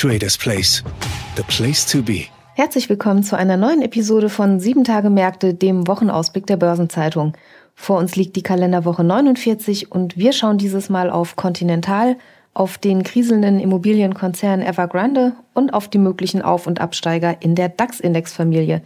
Traders Place. The place to be. Herzlich willkommen zu einer neuen Episode von 7 Tage Märkte, dem Wochenausblick der Börsenzeitung. Vor uns liegt die Kalenderwoche 49 und wir schauen dieses Mal auf Continental, auf den kriselnden Immobilienkonzern Evergrande und auf die möglichen Auf- und Absteiger in der DAX-Index-Familie.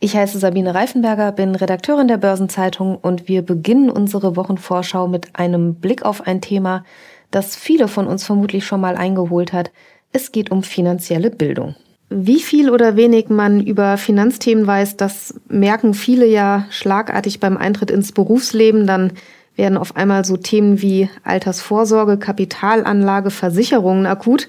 Ich heiße Sabine Reifenberger, bin Redakteurin der Börsenzeitung und wir beginnen unsere Wochenvorschau mit einem Blick auf ein Thema, das viele von uns vermutlich schon mal eingeholt hat. Es geht um finanzielle Bildung. Wie viel oder wenig man über Finanzthemen weiß, das merken viele ja schlagartig beim Eintritt ins Berufsleben. Dann werden auf einmal so Themen wie Altersvorsorge, Kapitalanlage, Versicherungen akut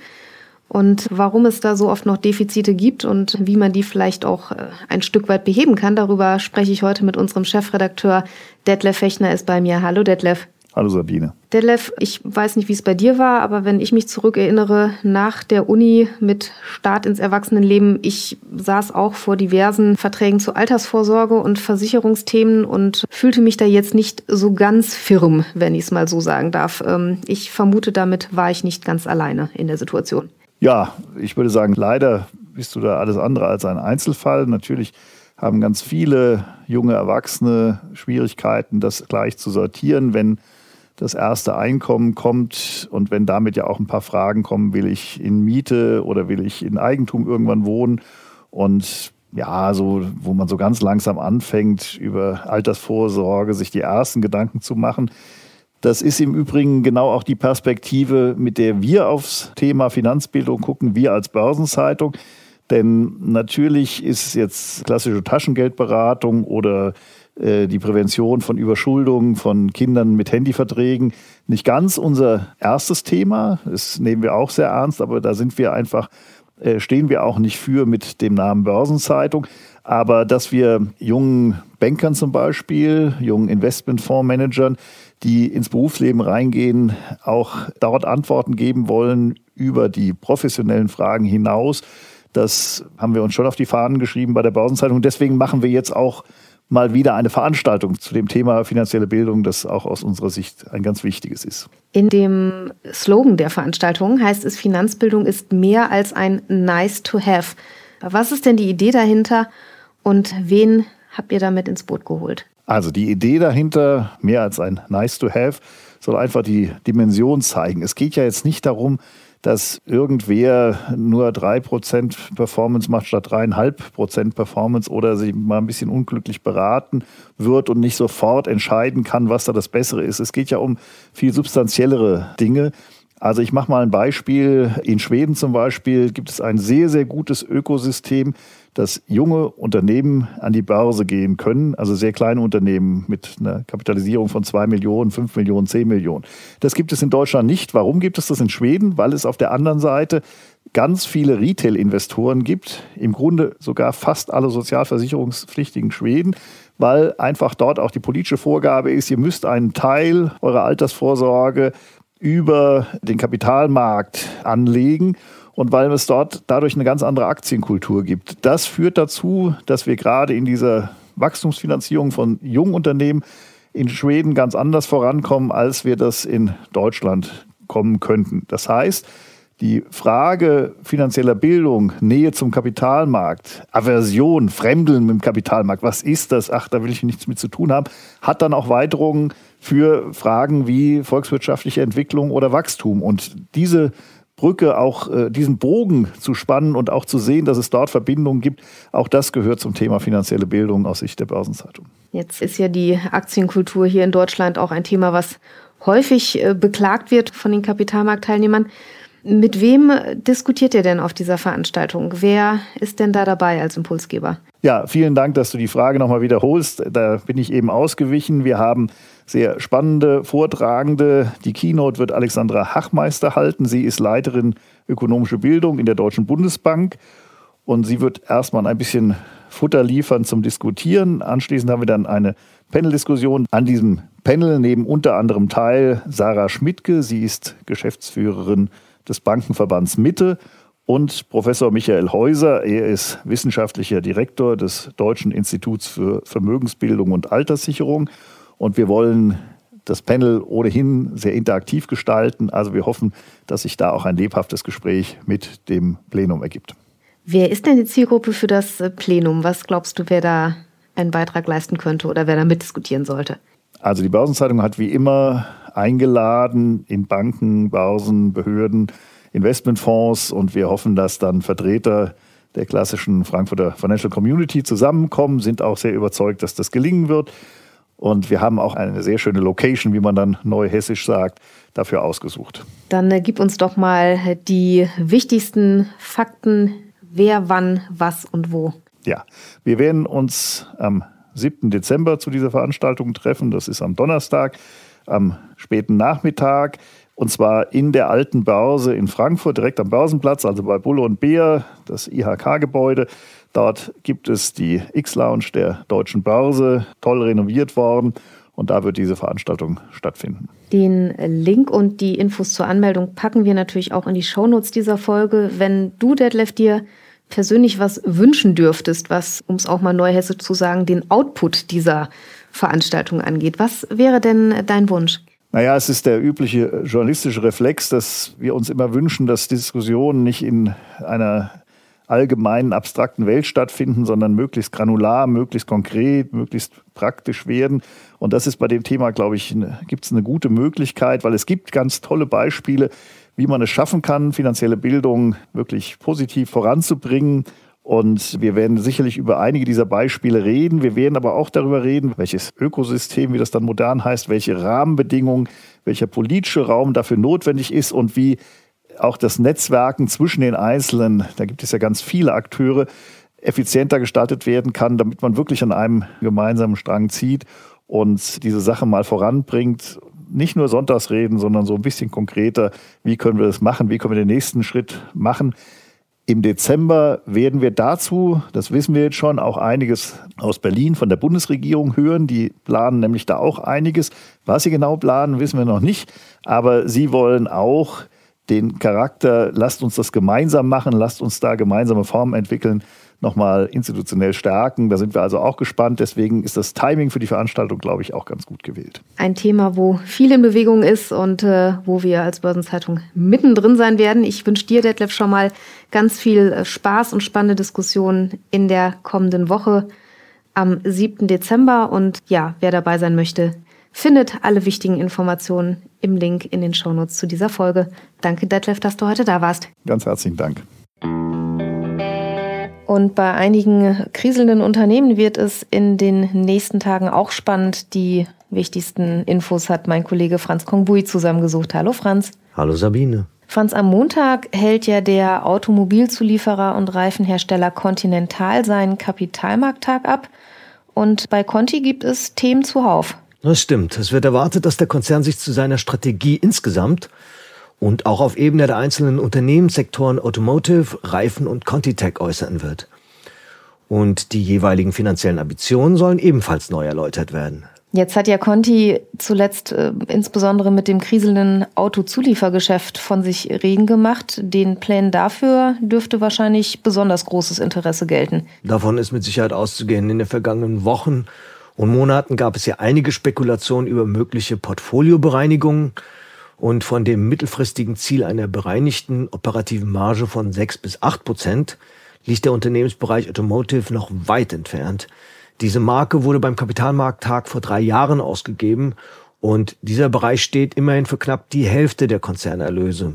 und warum es da so oft noch Defizite gibt und wie man die vielleicht auch äh, ein Stück weit beheben kann. Darüber spreche ich heute mit unserem Chefredakteur Detlef Fechner ist bei mir. Hallo Detlef. Hallo Sabine. Detlef, ich weiß nicht, wie es bei dir war, aber wenn ich mich zurückerinnere, nach der Uni mit Start ins Erwachsenenleben, ich saß auch vor diversen Verträgen zur Altersvorsorge und Versicherungsthemen und fühlte mich da jetzt nicht so ganz firm, wenn ich es mal so sagen darf. Ähm, ich vermute, damit war ich nicht ganz alleine in der Situation. Ja, ich würde sagen, leider bist du da alles andere als ein Einzelfall. Natürlich haben ganz viele junge Erwachsene Schwierigkeiten, das gleich zu sortieren, wenn das erste Einkommen kommt und wenn damit ja auch ein paar Fragen kommen, will ich in Miete oder will ich in Eigentum irgendwann wohnen und ja, so, wo man so ganz langsam anfängt, über Altersvorsorge sich die ersten Gedanken zu machen. Das ist im Übrigen genau auch die Perspektive, mit der wir aufs Thema Finanzbildung gucken, wir als Börsenzeitung. Denn natürlich ist jetzt klassische Taschengeldberatung oder die Prävention von Überschuldung von Kindern mit Handyverträgen nicht ganz unser erstes Thema. Das nehmen wir auch sehr ernst, aber da sind wir einfach, äh, stehen wir auch nicht für mit dem Namen Börsenzeitung. Aber dass wir jungen Bankern zum Beispiel, jungen Investmentfondsmanagern, die ins Berufsleben reingehen, auch dort Antworten geben wollen über die professionellen Fragen hinaus. Das haben wir uns schon auf die Fahnen geschrieben bei der Börsenzeitung. Deswegen machen wir jetzt auch mal wieder eine Veranstaltung zu dem Thema finanzielle Bildung, das auch aus unserer Sicht ein ganz wichtiges ist. In dem Slogan der Veranstaltung heißt es, Finanzbildung ist mehr als ein Nice to Have. Was ist denn die Idee dahinter und wen habt ihr damit ins Boot geholt? Also die Idee dahinter, mehr als ein Nice to Have, soll einfach die Dimension zeigen. Es geht ja jetzt nicht darum, dass irgendwer nur 3% Performance macht statt 3,5% Performance oder sich mal ein bisschen unglücklich beraten wird und nicht sofort entscheiden kann, was da das Bessere ist. Es geht ja um viel substanziellere Dinge. Also ich mache mal ein Beispiel. In Schweden zum Beispiel gibt es ein sehr, sehr gutes Ökosystem, dass junge Unternehmen an die Börse gehen können, also sehr kleine Unternehmen mit einer Kapitalisierung von 2 Millionen, 5 Millionen, 10 Millionen. Das gibt es in Deutschland nicht. Warum gibt es das in Schweden? Weil es auf der anderen Seite ganz viele Retail-Investoren gibt, im Grunde sogar fast alle sozialversicherungspflichtigen Schweden, weil einfach dort auch die politische Vorgabe ist, ihr müsst einen Teil eurer Altersvorsorge über den Kapitalmarkt anlegen und weil es dort dadurch eine ganz andere Aktienkultur gibt. Das führt dazu, dass wir gerade in dieser Wachstumsfinanzierung von jungen Unternehmen in Schweden ganz anders vorankommen, als wir das in Deutschland kommen könnten. Das heißt, die Frage finanzieller Bildung, Nähe zum Kapitalmarkt, Aversion, Fremdeln mit dem Kapitalmarkt, was ist das? Ach, da will ich nichts mit zu tun haben, hat dann auch Weiterungen für Fragen wie volkswirtschaftliche Entwicklung oder Wachstum. Und diese Brücke auch äh, diesen Bogen zu spannen und auch zu sehen, dass es dort Verbindungen gibt. Auch das gehört zum Thema finanzielle Bildung aus Sicht der Börsenzeitung. Jetzt ist ja die Aktienkultur hier in Deutschland auch ein Thema, was häufig äh, beklagt wird von den Kapitalmarktteilnehmern. Mit wem diskutiert ihr denn auf dieser Veranstaltung? Wer ist denn da dabei als Impulsgeber? Ja, vielen Dank, dass du die Frage nochmal wiederholst. Da bin ich eben ausgewichen. Wir haben sehr spannende Vortragende. Die Keynote wird Alexandra Hachmeister halten. Sie ist Leiterin ökonomische Bildung in der Deutschen Bundesbank. und sie wird erstmal ein bisschen Futter liefern zum Diskutieren. Anschließend haben wir dann eine Panel-Diskussion. An diesem Panel nehmen unter anderem teil Sarah Schmidtke, sie ist Geschäftsführerin des Bankenverbands Mitte und Professor Michael Häuser, er ist wissenschaftlicher Direktor des Deutschen Instituts für Vermögensbildung und Alterssicherung und wir wollen das Panel ohnehin sehr interaktiv gestalten. Also wir hoffen, dass sich da auch ein lebhaftes Gespräch mit dem Plenum ergibt. Wer ist denn die Zielgruppe für das äh, Plenum? Was glaubst du, wer da einen Beitrag leisten könnte oder wer da mitdiskutieren sollte? Also die Börsenzeitung hat wie immer eingeladen in Banken, Börsen, Behörden, Investmentfonds und wir hoffen, dass dann Vertreter der klassischen Frankfurter Financial Community zusammenkommen, sind auch sehr überzeugt, dass das gelingen wird. Und wir haben auch eine sehr schöne Location, wie man dann neuhessisch sagt, dafür ausgesucht. Dann äh, gib uns doch mal die wichtigsten Fakten wer, wann, was und wo. Ja, wir werden uns am 7. Dezember zu dieser Veranstaltung treffen. Das ist am Donnerstag, am späten Nachmittag. Und zwar in der alten Börse in Frankfurt, direkt am Börsenplatz, also bei Bulle und Beer, das IHK-Gebäude. Dort gibt es die X-Lounge der Deutschen Börse, toll renoviert worden. Und da wird diese Veranstaltung stattfinden. Den Link und die Infos zur Anmeldung packen wir natürlich auch in die Shownotes dieser Folge. Wenn du, Detlef, dir persönlich was wünschen dürftest, was, um es auch mal neuhessisch zu sagen, den Output dieser Veranstaltung angeht, was wäre denn dein Wunsch? Naja, es ist der übliche journalistische Reflex, dass wir uns immer wünschen, dass Diskussionen nicht in einer allgemeinen, abstrakten Welt stattfinden, sondern möglichst granular, möglichst konkret, möglichst praktisch werden. Und das ist bei dem Thema, glaube ich, gibt es eine gute Möglichkeit, weil es gibt ganz tolle Beispiele, wie man es schaffen kann, finanzielle Bildung wirklich positiv voranzubringen. Und wir werden sicherlich über einige dieser Beispiele reden. Wir werden aber auch darüber reden, welches Ökosystem, wie das dann modern heißt, welche Rahmenbedingungen, welcher politische Raum dafür notwendig ist und wie auch das Netzwerken zwischen den Einzelnen, da gibt es ja ganz viele Akteure, effizienter gestaltet werden kann, damit man wirklich an einem gemeinsamen Strang zieht und diese Sache mal voranbringt. Nicht nur Sonntagsreden, sondern so ein bisschen konkreter, wie können wir das machen, wie können wir den nächsten Schritt machen. Im Dezember werden wir dazu, das wissen wir jetzt schon, auch einiges aus Berlin von der Bundesregierung hören. Die planen nämlich da auch einiges. Was sie genau planen, wissen wir noch nicht. Aber sie wollen auch den Charakter, lasst uns das gemeinsam machen, lasst uns da gemeinsame Formen entwickeln, nochmal institutionell stärken. Da sind wir also auch gespannt. Deswegen ist das Timing für die Veranstaltung, glaube ich, auch ganz gut gewählt. Ein Thema, wo viel in Bewegung ist und äh, wo wir als Börsenzeitung mittendrin sein werden. Ich wünsche dir, Detlef, schon mal ganz viel äh, Spaß und spannende Diskussionen in der kommenden Woche am 7. Dezember. Und ja, wer dabei sein möchte, findet alle wichtigen Informationen im Link in den Shownotes zu dieser Folge. Danke, Detlef, dass du heute da warst. Ganz herzlichen Dank. Und bei einigen kriselnden Unternehmen wird es in den nächsten Tagen auch spannend. Die wichtigsten Infos hat mein Kollege Franz Kongbui zusammengesucht. Hallo Franz. Hallo Sabine. Franz, am Montag hält ja der Automobilzulieferer und Reifenhersteller Continental seinen Kapitalmarkttag ab. Und bei Conti gibt es Themen zuhauf. Das stimmt. Es wird erwartet, dass der Konzern sich zu seiner Strategie insgesamt und auch auf Ebene der einzelnen Unternehmenssektoren Automotive, Reifen und Contitech äußern wird. Und die jeweiligen finanziellen Ambitionen sollen ebenfalls neu erläutert werden. Jetzt hat ja Conti zuletzt äh, insbesondere mit dem kriselnden Autozuliefergeschäft von sich reden gemacht. Den Plänen dafür dürfte wahrscheinlich besonders großes Interesse gelten. Davon ist mit Sicherheit auszugehen. In den vergangenen Wochen und Monaten gab es ja einige Spekulationen über mögliche Portfoliobereinigungen und von dem mittelfristigen Ziel einer bereinigten operativen Marge von 6 bis 8 Prozent liegt der Unternehmensbereich Automotive noch weit entfernt. Diese Marke wurde beim Kapitalmarkttag vor drei Jahren ausgegeben und dieser Bereich steht immerhin für knapp die Hälfte der Konzernerlöse.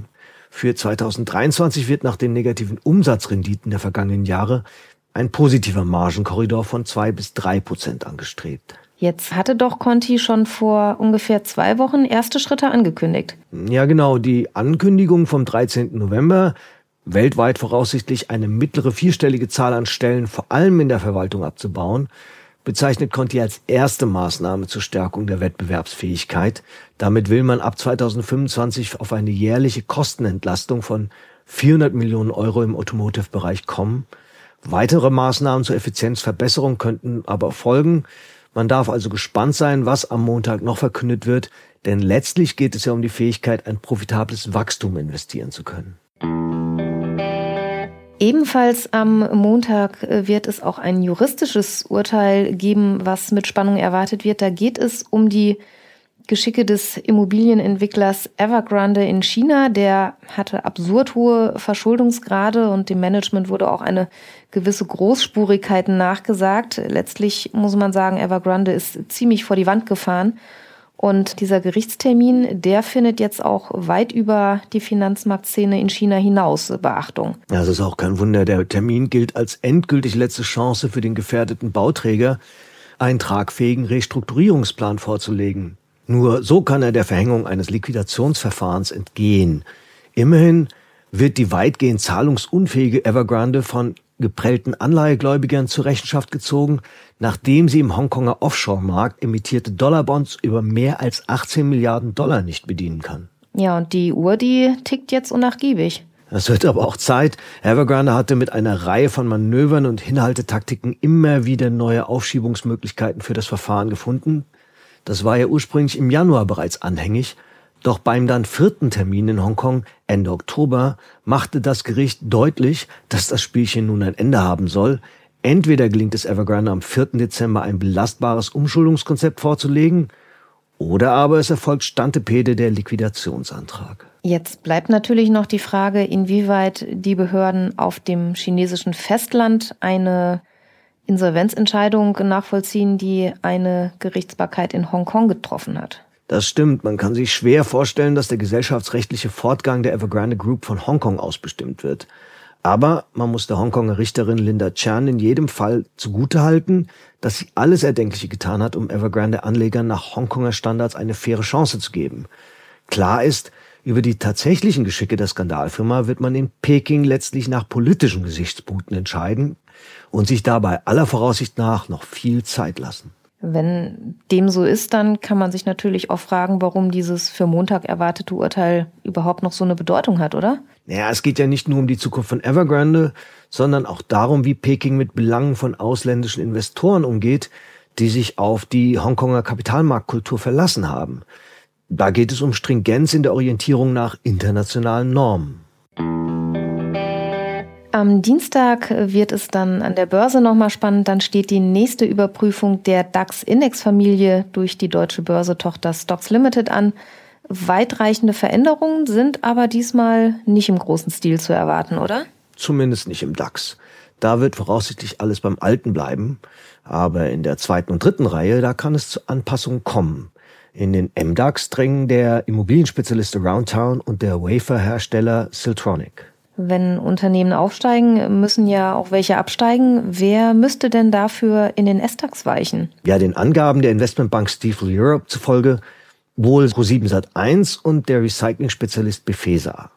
Für 2023 wird nach den negativen Umsatzrenditen der vergangenen Jahre ein positiver Margenkorridor von zwei bis drei Prozent angestrebt. Jetzt hatte doch Conti schon vor ungefähr zwei Wochen erste Schritte angekündigt. Ja, genau. Die Ankündigung vom 13. November, weltweit voraussichtlich eine mittlere vierstellige Zahl an Stellen, vor allem in der Verwaltung abzubauen, bezeichnet Conti als erste Maßnahme zur Stärkung der Wettbewerbsfähigkeit. Damit will man ab 2025 auf eine jährliche Kostenentlastung von 400 Millionen Euro im Automotive-Bereich kommen. Weitere Maßnahmen zur Effizienzverbesserung könnten aber folgen. Man darf also gespannt sein, was am Montag noch verkündet wird, denn letztlich geht es ja um die Fähigkeit, ein profitables Wachstum investieren zu können. Ebenfalls am Montag äh, wird es auch ein juristisches Urteil geben, was mit Spannung erwartet wird. Da geht es um die Geschicke des Immobilienentwicklers Evergrande in China. Der hatte absurd hohe Verschuldungsgrade und dem Management wurde auch eine gewisse Großspurigkeit nachgesagt. Letztlich muss man sagen, Evergrande ist ziemlich vor die Wand gefahren. Und dieser Gerichtstermin, der findet jetzt auch weit über die Finanzmarktszene in China hinaus Beachtung. Ja, das ist auch kein Wunder. Der Termin gilt als endgültig letzte Chance für den gefährdeten Bauträger, einen tragfähigen Restrukturierungsplan vorzulegen. Nur so kann er der Verhängung eines Liquidationsverfahrens entgehen. Immerhin wird die weitgehend zahlungsunfähige Evergrande von geprellten Anleihegläubigern zur Rechenschaft gezogen, nachdem sie im Hongkonger Offshore-Markt emittierte Dollarbonds über mehr als 18 Milliarden Dollar nicht bedienen kann. Ja, und die Uhr, die tickt jetzt unnachgiebig. Es wird aber auch Zeit. Evergrande hatte mit einer Reihe von Manövern und Hinhaltetaktiken immer wieder neue Aufschiebungsmöglichkeiten für das Verfahren gefunden. Das war ja ursprünglich im Januar bereits anhängig doch beim dann vierten Termin in Hongkong Ende Oktober machte das Gericht deutlich, dass das Spielchen nun ein Ende haben soll. Entweder gelingt es Evergrande am 4. Dezember ein belastbares Umschuldungskonzept vorzulegen, oder aber es erfolgt Stantepede der Liquidationsantrag. Jetzt bleibt natürlich noch die Frage, inwieweit die Behörden auf dem chinesischen Festland eine Insolvenzentscheidung nachvollziehen, die eine Gerichtsbarkeit in Hongkong getroffen hat. Das stimmt. Man kann sich schwer vorstellen, dass der gesellschaftsrechtliche Fortgang der Evergrande Group von Hongkong aus bestimmt wird. Aber man muss der Hongkonger Richterin Linda Chan in jedem Fall zugutehalten, dass sie alles Erdenkliche getan hat, um Evergrande-Anlegern nach Hongkonger Standards eine faire Chance zu geben. Klar ist, über die tatsächlichen Geschicke der Skandalfirma wird man in Peking letztlich nach politischen Gesichtspunkten entscheiden und sich dabei aller Voraussicht nach noch viel Zeit lassen. Wenn dem so ist, dann kann man sich natürlich auch fragen, warum dieses für Montag erwartete Urteil überhaupt noch so eine Bedeutung hat, oder? Naja, es geht ja nicht nur um die Zukunft von Evergrande, sondern auch darum, wie Peking mit Belangen von ausländischen Investoren umgeht, die sich auf die Hongkonger Kapitalmarktkultur verlassen haben. Da geht es um Stringenz in der Orientierung nach internationalen Normen. Am Dienstag wird es dann an der Börse nochmal spannend. Dann steht die nächste Überprüfung der DAX-Indexfamilie durch die deutsche Börsetochter Stocks Limited an. Weitreichende Veränderungen sind aber diesmal nicht im großen Stil zu erwarten, oder? Zumindest nicht im DAX. Da wird voraussichtlich alles beim Alten bleiben. Aber in der zweiten und dritten Reihe, da kann es zu Anpassungen kommen. In den MDAX drängen der Immobilienspezialist Aroundtown und der Waferhersteller Siltronic. Wenn Unternehmen aufsteigen, müssen ja auch welche absteigen. Wer müsste denn dafür in den S-DAX weichen? Ja, den Angaben der Investmentbank Stifel Europe zufolge wohl Pro7 Sat1 und der Recycling-Spezialist Befesa.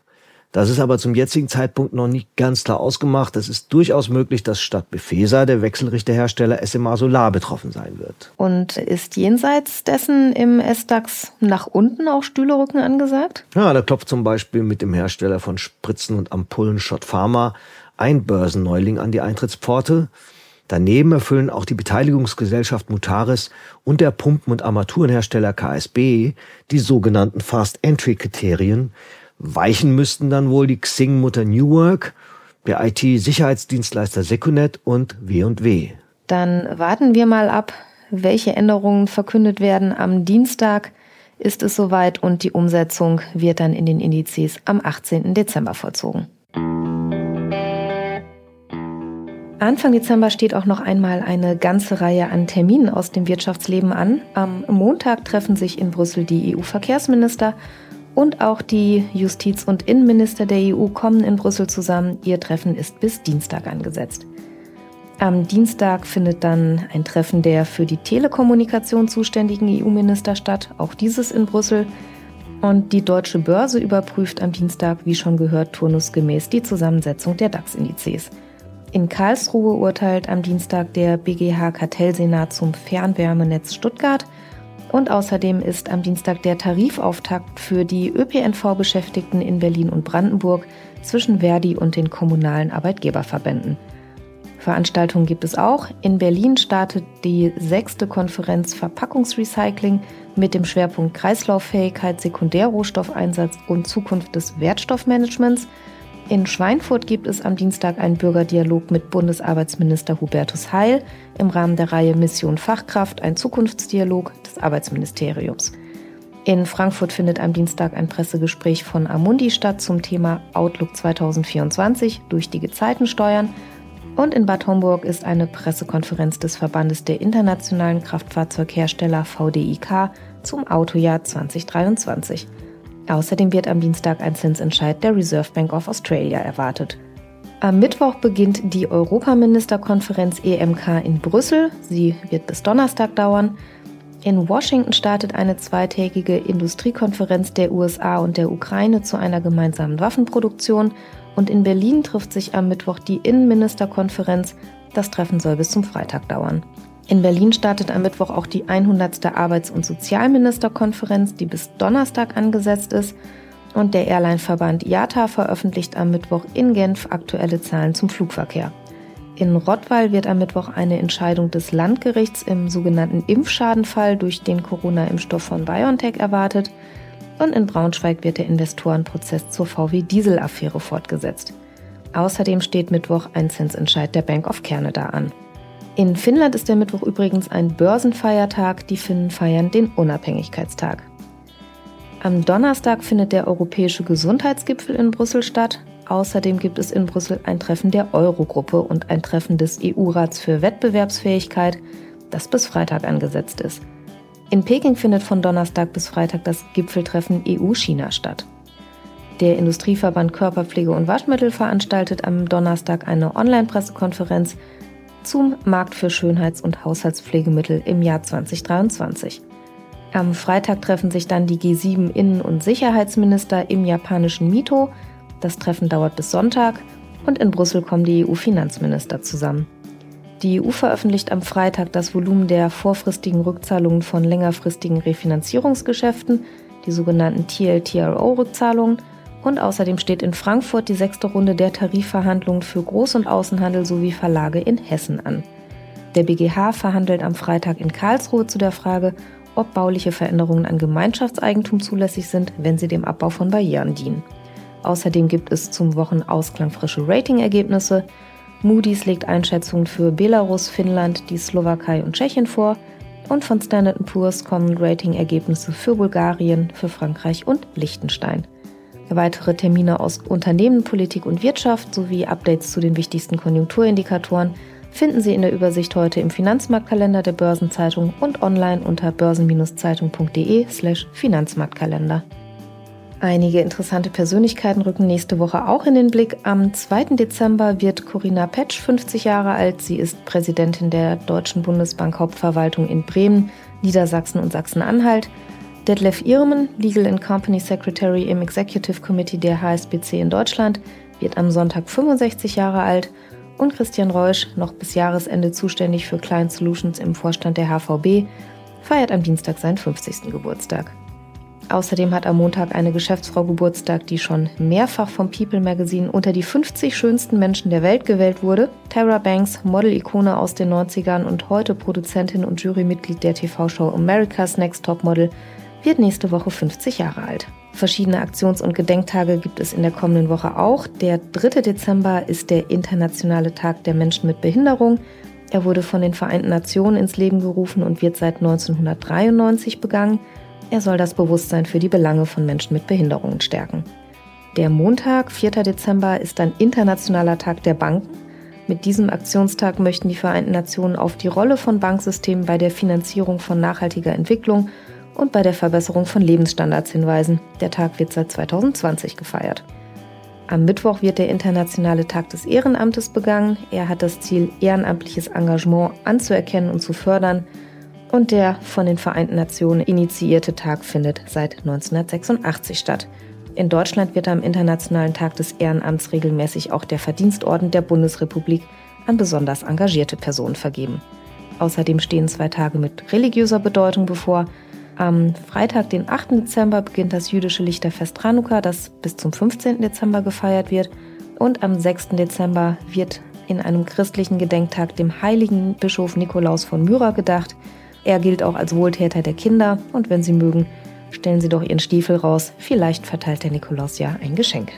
Das ist aber zum jetzigen Zeitpunkt noch nicht ganz klar ausgemacht. Es ist durchaus möglich, dass statt Befesa der Wechselrichterhersteller SMA Solar betroffen sein wird. Und ist jenseits dessen im S-DAX nach unten auch Stühlerücken angesagt? Ja, da klopft zum Beispiel mit dem Hersteller von Spritzen und Ampullen Schott Pharma ein Börsenneuling an die Eintrittspforte. Daneben erfüllen auch die Beteiligungsgesellschaft Mutaris und der Pumpen- und Armaturenhersteller KSB die sogenannten Fast-Entry-Kriterien, Weichen müssten dann wohl die Xing-Mutter New Work, der IT-Sicherheitsdienstleister Secunet und W&W. Dann warten wir mal ab, welche Änderungen verkündet werden. Am Dienstag ist es soweit und die Umsetzung wird dann in den Indizes am 18. Dezember vollzogen. Anfang Dezember steht auch noch einmal eine ganze Reihe an Terminen aus dem Wirtschaftsleben an. Am Montag treffen sich in Brüssel die EU-Verkehrsminister und auch die Justiz- und Innenminister der EU kommen in Brüssel zusammen. Ihr Treffen ist bis Dienstag angesetzt. Am Dienstag findet dann ein Treffen der für die Telekommunikation zuständigen EU-Minister statt, auch dieses in Brüssel. Und die deutsche Börse überprüft am Dienstag, wie schon gehört, turnusgemäß die Zusammensetzung der DAX-Indizes. In Karlsruhe urteilt am Dienstag der BGH Kartellsenat zum Fernwärmenetz Stuttgart – und außerdem ist am Dienstag der Tarifauftakt für die ÖPNV-Beschäftigten in Berlin und Brandenburg zwischen Verdi und den kommunalen Arbeitgeberverbänden. Veranstaltungen gibt es auch. In Berlin startet die sechste Konferenz Verpackungsrecycling mit dem Schwerpunkt Kreislauffähigkeit, Sekundärrohstoffeinsatz und Zukunft des Wertstoffmanagements. In Schweinfurt gibt es am Dienstag einen Bürgerdialog mit Bundesarbeitsminister Hubertus Heil im Rahmen der Reihe Mission Fachkraft, ein Zukunftsdialog des Arbeitsministeriums. In Frankfurt findet am Dienstag ein Pressegespräch von Amundi statt zum Thema Outlook 2024 durch die Gezeiten steuern. Und in Bad Homburg ist eine Pressekonferenz des Verbandes der internationalen Kraftfahrzeughersteller VDIK zum Autojahr 2023. Außerdem wird am Dienstag ein Zinsentscheid der Reserve Bank of Australia erwartet. Am Mittwoch beginnt die Europaministerkonferenz EMK in Brüssel. Sie wird bis Donnerstag dauern. In Washington startet eine zweitägige Industriekonferenz der USA und der Ukraine zu einer gemeinsamen Waffenproduktion. Und in Berlin trifft sich am Mittwoch die Innenministerkonferenz. Das Treffen soll bis zum Freitag dauern. In Berlin startet am Mittwoch auch die 100. Arbeits- und Sozialministerkonferenz, die bis Donnerstag angesetzt ist. Und der Airline-Verband IATA veröffentlicht am Mittwoch in Genf aktuelle Zahlen zum Flugverkehr. In Rottweil wird am Mittwoch eine Entscheidung des Landgerichts im sogenannten Impfschadenfall durch den Corona-Impfstoff von BioNTech erwartet. Und in Braunschweig wird der Investorenprozess zur VW-Diesel-Affäre fortgesetzt. Außerdem steht Mittwoch ein Zinsentscheid der Bank of Canada an. In Finnland ist der Mittwoch übrigens ein Börsenfeiertag. Die Finnen feiern den Unabhängigkeitstag. Am Donnerstag findet der Europäische Gesundheitsgipfel in Brüssel statt. Außerdem gibt es in Brüssel ein Treffen der Eurogruppe und ein Treffen des EU-Rats für Wettbewerbsfähigkeit, das bis Freitag angesetzt ist. In Peking findet von Donnerstag bis Freitag das Gipfeltreffen EU-China statt. Der Industrieverband Körperpflege und Waschmittel veranstaltet am Donnerstag eine Online-Pressekonferenz zum Markt für Schönheits- und Haushaltspflegemittel im Jahr 2023. Am Freitag treffen sich dann die G7 Innen- und Sicherheitsminister im japanischen Mito. Das Treffen dauert bis Sonntag und in Brüssel kommen die EU-Finanzminister zusammen. Die EU veröffentlicht am Freitag das Volumen der vorfristigen Rückzahlungen von längerfristigen Refinanzierungsgeschäften, die sogenannten TLTRO-Rückzahlungen, und außerdem steht in Frankfurt die sechste Runde der Tarifverhandlungen für Groß- und Außenhandel sowie Verlage in Hessen an. Der BGH verhandelt am Freitag in Karlsruhe zu der Frage, ob bauliche Veränderungen an Gemeinschaftseigentum zulässig sind, wenn sie dem Abbau von Barrieren dienen. Außerdem gibt es zum Wochenausklang frische Ratingergebnisse. Moody's legt Einschätzungen für Belarus, Finnland, die Slowakei und Tschechien vor. Und von Standard Poor's kommen Ratingergebnisse für Bulgarien, für Frankreich und Liechtenstein. Weitere Termine aus Unternehmen, Politik und Wirtschaft sowie Updates zu den wichtigsten Konjunkturindikatoren finden Sie in der Übersicht heute im Finanzmarktkalender der Börsenzeitung und online unter börsen-zeitung.de/slash Finanzmarktkalender. Einige interessante Persönlichkeiten rücken nächste Woche auch in den Blick. Am 2. Dezember wird Corinna Petsch 50 Jahre alt. Sie ist Präsidentin der Deutschen Bundesbank Hauptverwaltung in Bremen, Niedersachsen und Sachsen-Anhalt. Detlef Irmen, Legal and Company Secretary im Executive Committee der HSBC in Deutschland, wird am Sonntag 65 Jahre alt und Christian Reusch, noch bis Jahresende zuständig für Client Solutions im Vorstand der HVB, feiert am Dienstag seinen 50. Geburtstag. Außerdem hat am Montag eine Geschäftsfrau Geburtstag, die schon mehrfach vom People Magazine unter die 50 schönsten Menschen der Welt gewählt wurde. Tara Banks, Model-Ikone aus den 90ern und heute Produzentin und Jurymitglied der TV-Show America's Next Top Model, wird nächste Woche 50 Jahre alt. Verschiedene Aktions- und Gedenktage gibt es in der kommenden Woche auch. Der 3. Dezember ist der Internationale Tag der Menschen mit Behinderung. Er wurde von den Vereinten Nationen ins Leben gerufen und wird seit 1993 begangen. Er soll das Bewusstsein für die Belange von Menschen mit Behinderungen stärken. Der Montag, 4. Dezember, ist ein internationaler Tag der Banken. Mit diesem Aktionstag möchten die Vereinten Nationen auf die Rolle von Banksystemen bei der Finanzierung von nachhaltiger Entwicklung und bei der Verbesserung von Lebensstandards hinweisen. Der Tag wird seit 2020 gefeiert. Am Mittwoch wird der Internationale Tag des Ehrenamtes begangen. Er hat das Ziel, ehrenamtliches Engagement anzuerkennen und zu fördern. Und der von den Vereinten Nationen initiierte Tag findet seit 1986 statt. In Deutschland wird am Internationalen Tag des Ehrenamts regelmäßig auch der Verdienstorden der Bundesrepublik an besonders engagierte Personen vergeben. Außerdem stehen zwei Tage mit religiöser Bedeutung bevor. Am Freitag, den 8. Dezember, beginnt das jüdische Lichterfest Chanukka, das bis zum 15. Dezember gefeiert wird. Und am 6. Dezember wird in einem christlichen Gedenktag dem heiligen Bischof Nikolaus von Myra gedacht. Er gilt auch als Wohltäter der Kinder und wenn Sie mögen, stellen Sie doch Ihren Stiefel raus. Vielleicht verteilt der Nikolaus ja ein Geschenk.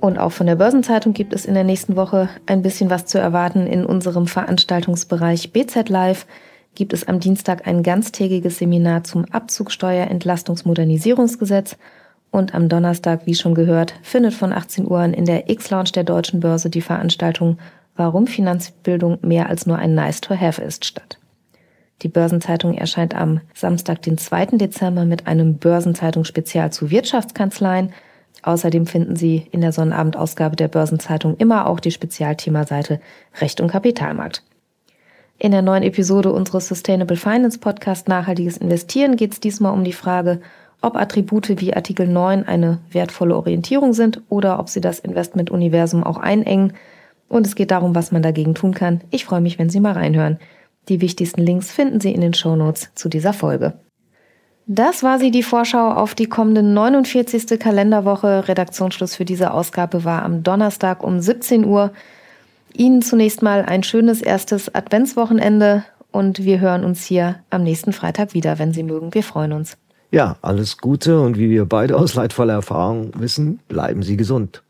Und auch von der Börsenzeitung gibt es in der nächsten Woche ein bisschen was zu erwarten. In unserem Veranstaltungsbereich BZ Live gibt es am Dienstag ein ganztägiges Seminar zum Abzugsteuerentlastungsmodernisierungsgesetz. Und am Donnerstag, wie schon gehört, findet von 18 Uhr an in der X-Lounge der Deutschen Börse die Veranstaltung Warum Finanzbildung mehr als nur ein Nice-to-Have ist statt. Die Börsenzeitung erscheint am Samstag, den 2. Dezember mit einem Börsenzeitung-Spezial zu Wirtschaftskanzleien – Außerdem finden Sie in der Sonnabendausgabe der Börsenzeitung immer auch die Spezialthemaseite Recht und Kapitalmarkt. In der neuen Episode unseres Sustainable Finance Podcast Nachhaltiges Investieren geht es diesmal um die Frage, ob Attribute wie Artikel 9 eine wertvolle Orientierung sind oder ob sie das Investmentuniversum auch einengen. Und es geht darum, was man dagegen tun kann. Ich freue mich, wenn Sie mal reinhören. Die wichtigsten Links finden Sie in den Shownotes zu dieser Folge. Das war sie, die Vorschau auf die kommende 49. Kalenderwoche. Redaktionsschluss für diese Ausgabe war am Donnerstag um 17 Uhr. Ihnen zunächst mal ein schönes erstes Adventswochenende und wir hören uns hier am nächsten Freitag wieder, wenn Sie mögen. Wir freuen uns. Ja, alles Gute und wie wir beide aus leidvoller Erfahrung wissen, bleiben Sie gesund.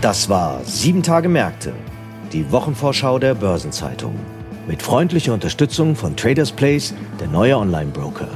Das war Sieben Tage Märkte die Wochenvorschau der Börsenzeitung. Mit freundlicher Unterstützung von Traders Place, der neue Online-Broker.